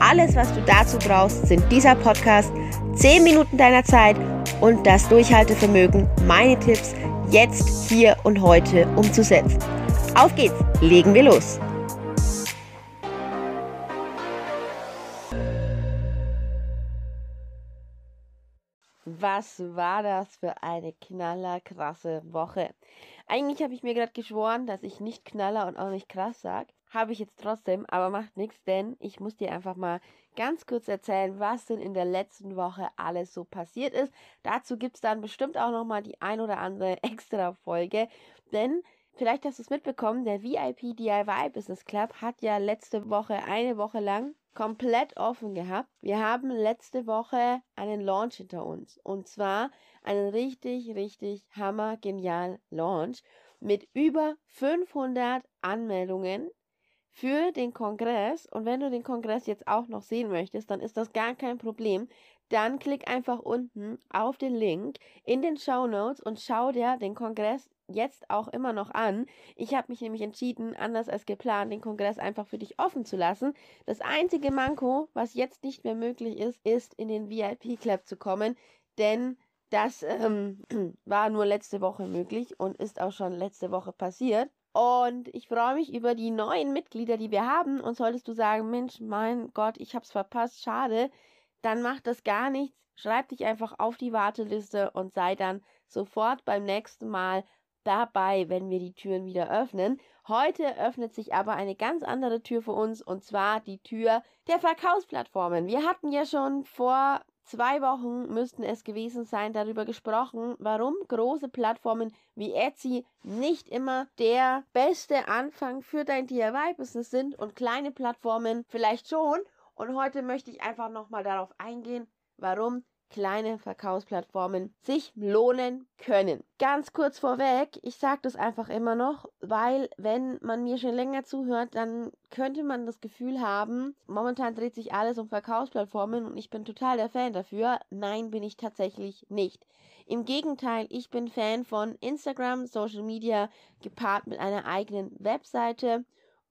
Alles, was du dazu brauchst, sind dieser Podcast, 10 Minuten deiner Zeit und das Durchhaltevermögen, meine Tipps jetzt, hier und heute umzusetzen. Auf geht's, legen wir los. Was war das für eine knallerkrasse Woche? Eigentlich habe ich mir gerade geschworen, dass ich nicht knaller und auch nicht krass sage. Habe ich jetzt trotzdem, aber macht nichts, denn ich muss dir einfach mal ganz kurz erzählen, was denn in der letzten Woche alles so passiert ist. Dazu gibt es dann bestimmt auch nochmal die ein oder andere extra Folge, denn vielleicht hast du es mitbekommen, der VIP DIY Business Club hat ja letzte Woche eine Woche lang komplett offen gehabt. Wir haben letzte Woche einen Launch hinter uns und zwar einen richtig, richtig hammergenialen Launch mit über 500 Anmeldungen für den Kongress. Und wenn du den Kongress jetzt auch noch sehen möchtest, dann ist das gar kein Problem. Dann klick einfach unten auf den Link in den Show Notes und schau dir den Kongress jetzt auch immer noch an. Ich habe mich nämlich entschieden, anders als geplant, den Kongress einfach für dich offen zu lassen. Das einzige Manko, was jetzt nicht mehr möglich ist, ist in den VIP Club zu kommen, denn das ähm, war nur letzte Woche möglich und ist auch schon letzte Woche passiert. Und ich freue mich über die neuen Mitglieder, die wir haben. Und solltest du sagen, Mensch, mein Gott, ich habe es verpasst, schade, dann macht das gar nichts. Schreib dich einfach auf die Warteliste und sei dann sofort beim nächsten Mal dabei, wenn wir die Türen wieder öffnen. Heute öffnet sich aber eine ganz andere Tür für uns und zwar die Tür der Verkaufsplattformen. Wir hatten ja schon vor zwei Wochen müssten es gewesen sein, darüber gesprochen, warum große Plattformen wie Etsy nicht immer der beste Anfang für dein DIY-Business sind und kleine Plattformen vielleicht schon. Und heute möchte ich einfach nochmal darauf eingehen, warum kleine Verkaufsplattformen sich lohnen können. Ganz kurz vorweg, ich sage das einfach immer noch, weil wenn man mir schon länger zuhört, dann könnte man das Gefühl haben, momentan dreht sich alles um Verkaufsplattformen und ich bin total der Fan dafür. Nein, bin ich tatsächlich nicht. Im Gegenteil, ich bin Fan von Instagram, Social Media gepaart mit einer eigenen Webseite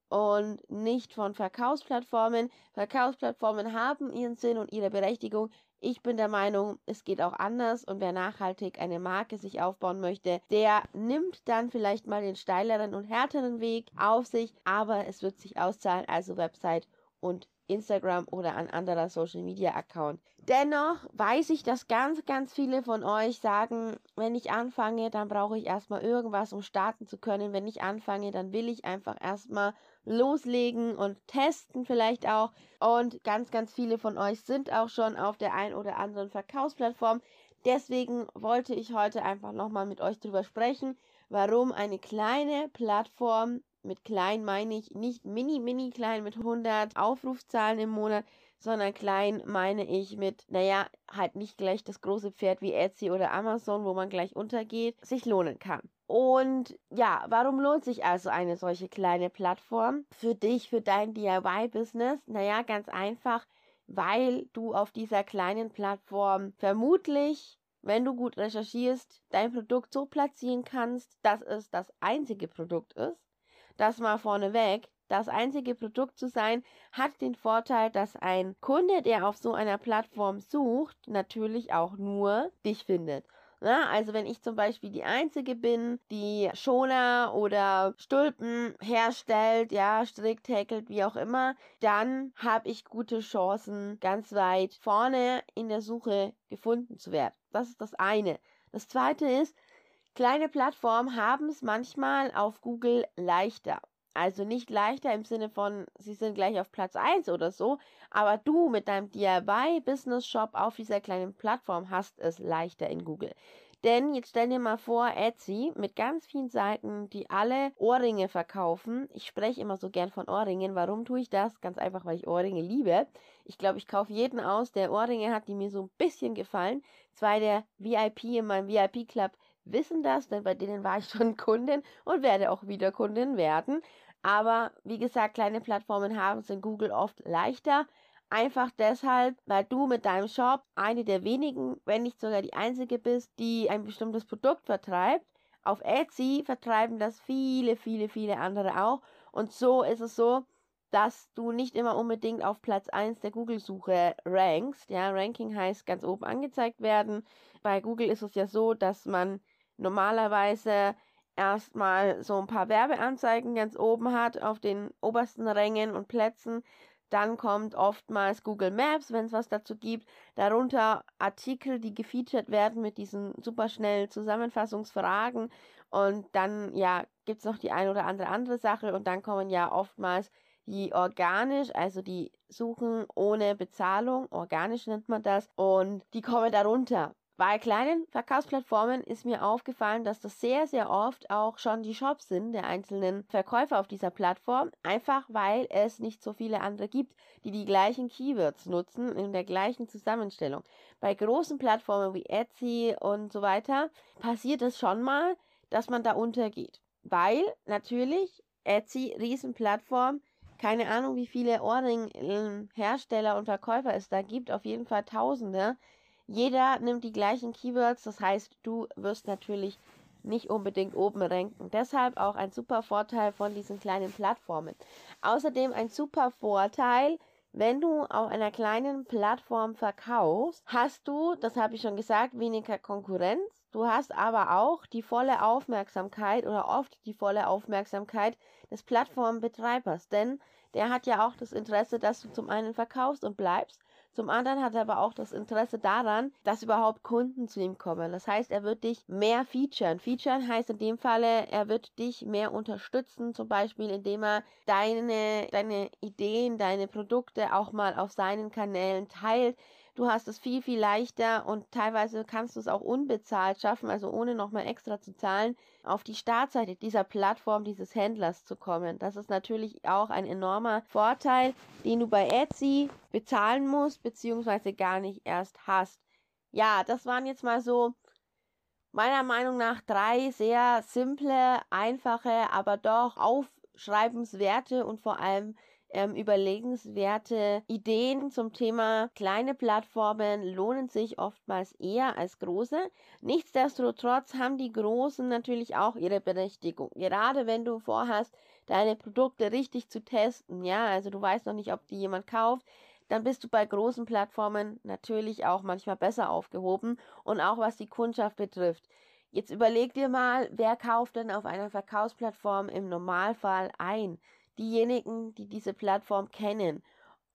und nicht von Verkaufsplattformen. Verkaufsplattformen haben ihren Sinn und ihre Berechtigung. Ich bin der Meinung, es geht auch anders und wer nachhaltig eine Marke sich aufbauen möchte, der nimmt dann vielleicht mal den steileren und härteren Weg auf sich, aber es wird sich auszahlen, also Website und Instagram oder ein anderer Social Media Account. Dennoch weiß ich, dass ganz, ganz viele von euch sagen, wenn ich anfange, dann brauche ich erstmal irgendwas, um starten zu können. Wenn ich anfange, dann will ich einfach erstmal loslegen und testen vielleicht auch. Und ganz, ganz viele von euch sind auch schon auf der ein oder anderen Verkaufsplattform. Deswegen wollte ich heute einfach nochmal mit euch drüber sprechen, warum eine kleine Plattform, mit klein meine ich nicht mini, mini klein mit 100 Aufrufzahlen im Monat, sondern klein meine ich mit, naja, halt nicht gleich das große Pferd wie Etsy oder Amazon, wo man gleich untergeht, sich lohnen kann. Und ja, warum lohnt sich also eine solche kleine Plattform für dich, für dein DIY-Business? Naja, ganz einfach, weil du auf dieser kleinen Plattform vermutlich, wenn du gut recherchierst, dein Produkt so platzieren kannst, dass es das einzige Produkt ist. Das mal vorneweg. Das einzige Produkt zu sein, hat den Vorteil, dass ein Kunde, der auf so einer Plattform sucht, natürlich auch nur dich findet. Na, also wenn ich zum Beispiel die Einzige bin, die Schoner oder Stulpen herstellt, ja, strickt, häkelt, wie auch immer, dann habe ich gute Chancen, ganz weit vorne in der Suche gefunden zu werden. Das ist das eine. Das zweite ist, kleine Plattformen haben es manchmal auf Google leichter. Also nicht leichter im Sinne von, sie sind gleich auf Platz 1 oder so, aber du mit deinem DIY-Business-Shop auf dieser kleinen Plattform hast es leichter in Google. Denn jetzt stell dir mal vor, Etsy mit ganz vielen Seiten, die alle Ohrringe verkaufen. Ich spreche immer so gern von Ohrringen. Warum tue ich das? Ganz einfach, weil ich Ohrringe liebe. Ich glaube, ich kaufe jeden aus, der Ohrringe hat, die mir so ein bisschen gefallen. Zwei der VIP in meinem VIP-Club wissen das, denn bei denen war ich schon Kundin und werde auch wieder Kundin werden. Aber wie gesagt, kleine Plattformen haben es in Google oft leichter. Einfach deshalb, weil du mit deinem Shop eine der wenigen, wenn nicht sogar die einzige bist, die ein bestimmtes Produkt vertreibt. Auf Etsy vertreiben das viele, viele, viele andere auch. Und so ist es so, dass du nicht immer unbedingt auf Platz 1 der Google-Suche rankst. Ja, Ranking heißt ganz oben angezeigt werden. Bei Google ist es ja so, dass man normalerweise erstmal so ein paar Werbeanzeigen ganz oben hat auf den obersten Rängen und Plätzen. Dann kommt oftmals Google Maps, wenn es was dazu gibt. Darunter Artikel, die gefeatured werden mit diesen superschnellen Zusammenfassungsfragen. Und dann, ja, gibt es noch die ein oder andere andere Sache. Und dann kommen ja oftmals die organisch, also die suchen ohne Bezahlung, organisch nennt man das. Und die kommen darunter. Bei kleinen Verkaufsplattformen ist mir aufgefallen, dass das sehr, sehr oft auch schon die Shops sind der einzelnen Verkäufer auf dieser Plattform, einfach weil es nicht so viele andere gibt, die die gleichen Keywords nutzen in der gleichen Zusammenstellung. Bei großen Plattformen wie Etsy und so weiter passiert es schon mal, dass man da untergeht, weil natürlich Etsy, Riesenplattform, keine Ahnung, wie viele Ohrring-Hersteller und Verkäufer es da gibt, auf jeden Fall Tausende jeder nimmt die gleichen Keywords, das heißt, du wirst natürlich nicht unbedingt oben ranken. Deshalb auch ein super Vorteil von diesen kleinen Plattformen. Außerdem ein super Vorteil, wenn du auf einer kleinen Plattform verkaufst, hast du, das habe ich schon gesagt, weniger Konkurrenz. Du hast aber auch die volle Aufmerksamkeit oder oft die volle Aufmerksamkeit des Plattformbetreibers, denn der hat ja auch das Interesse, dass du zum einen verkaufst und bleibst zum anderen hat er aber auch das Interesse daran, dass überhaupt Kunden zu ihm kommen. Das heißt, er wird dich mehr featuren. Featuren heißt in dem Falle, er wird dich mehr unterstützen, zum Beispiel indem er deine, deine Ideen, deine Produkte auch mal auf seinen Kanälen teilt. Du hast es viel, viel leichter und teilweise kannst du es auch unbezahlt schaffen, also ohne nochmal extra zu zahlen, auf die Startseite dieser Plattform dieses Händlers zu kommen. Das ist natürlich auch ein enormer Vorteil, den du bei Etsy bezahlen musst, beziehungsweise gar nicht erst hast. Ja, das waren jetzt mal so meiner Meinung nach drei sehr simple, einfache, aber doch aufschreibenswerte und vor allem ähm, überlegenswerte Ideen zum Thema kleine Plattformen lohnen sich oftmals eher als große. Nichtsdestotrotz haben die großen natürlich auch ihre Berechtigung. Gerade wenn du vorhast, deine Produkte richtig zu testen, ja, also du weißt noch nicht, ob die jemand kauft, dann bist du bei großen Plattformen natürlich auch manchmal besser aufgehoben und auch was die Kundschaft betrifft. Jetzt überleg dir mal, wer kauft denn auf einer Verkaufsplattform im Normalfall ein? Diejenigen, die diese Plattform kennen.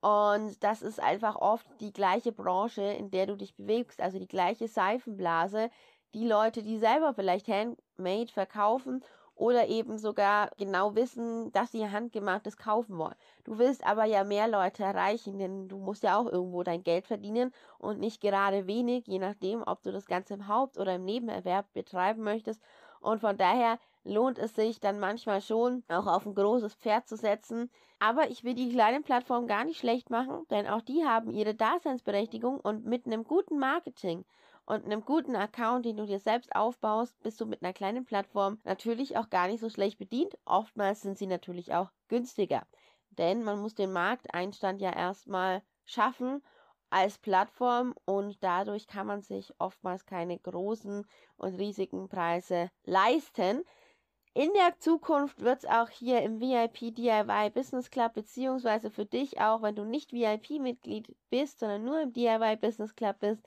Und das ist einfach oft die gleiche Branche, in der du dich bewegst, also die gleiche Seifenblase. Die Leute, die selber vielleicht Handmade verkaufen oder eben sogar genau wissen, dass sie handgemachtes kaufen wollen. Du willst aber ja mehr Leute erreichen, denn du musst ja auch irgendwo dein Geld verdienen und nicht gerade wenig, je nachdem, ob du das Ganze im Haupt- oder im Nebenerwerb betreiben möchtest. Und von daher lohnt es sich dann manchmal schon, auch auf ein großes Pferd zu setzen. Aber ich will die kleinen Plattformen gar nicht schlecht machen, denn auch die haben ihre Daseinsberechtigung und mit einem guten Marketing und einem guten Account, den du dir selbst aufbaust, bist du mit einer kleinen Plattform natürlich auch gar nicht so schlecht bedient. Oftmals sind sie natürlich auch günstiger. Denn man muss den Markteinstand ja erstmal schaffen als Plattform und dadurch kann man sich oftmals keine großen und riesigen Preise leisten. In der Zukunft wird es auch hier im VIP DIY Business Club beziehungsweise für dich auch, wenn du nicht VIP-Mitglied bist, sondern nur im DIY Business Club bist,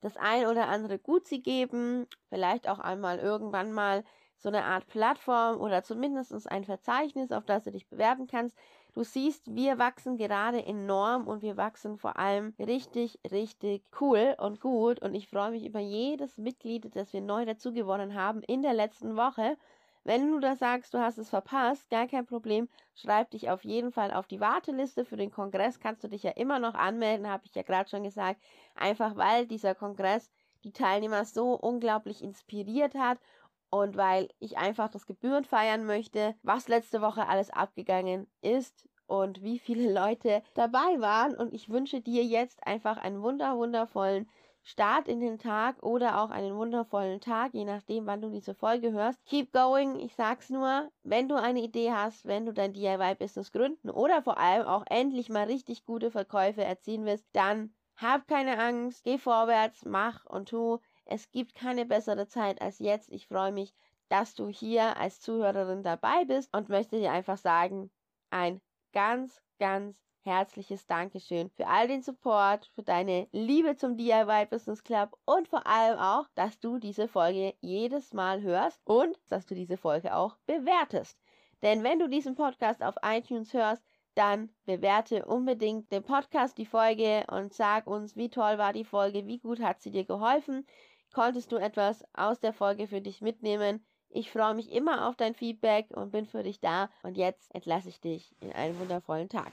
das ein oder andere Gutzi geben, vielleicht auch einmal irgendwann mal so eine Art Plattform oder zumindest ein Verzeichnis, auf das du dich bewerben kannst. Du siehst, wir wachsen gerade enorm und wir wachsen vor allem richtig, richtig cool und gut. Und ich freue mich über jedes Mitglied, das wir neu dazu gewonnen haben in der letzten Woche. Wenn du da sagst, du hast es verpasst, gar kein Problem, schreib dich auf jeden Fall auf die Warteliste für den Kongress. Kannst du dich ja immer noch anmelden, habe ich ja gerade schon gesagt. Einfach weil dieser Kongress die Teilnehmer so unglaublich inspiriert hat und weil ich einfach das Gebühren feiern möchte, was letzte Woche alles abgegangen ist und wie viele Leute dabei waren. Und ich wünsche dir jetzt einfach einen wunder, wundervollen Start in den Tag oder auch einen wundervollen Tag, je nachdem, wann du diese Folge hörst. Keep going. Ich sag's nur, wenn du eine Idee hast, wenn du dein DIY-Business gründen oder vor allem auch endlich mal richtig gute Verkäufe erzielen willst, dann hab keine Angst, geh vorwärts, mach und tu. Es gibt keine bessere Zeit als jetzt. Ich freue mich, dass du hier als Zuhörerin dabei bist und möchte dir einfach sagen, ein ganz, ganz herzliches Dankeschön für all den Support, für deine Liebe zum DIY Business Club und vor allem auch, dass du diese Folge jedes Mal hörst und dass du diese Folge auch bewertest. Denn wenn du diesen Podcast auf iTunes hörst, dann bewerte unbedingt den Podcast, die Folge und sag uns, wie toll war die Folge, wie gut hat sie dir geholfen, konntest du etwas aus der Folge für dich mitnehmen. Ich freue mich immer auf dein Feedback und bin für dich da. Und jetzt entlasse ich dich in einen wundervollen Tag.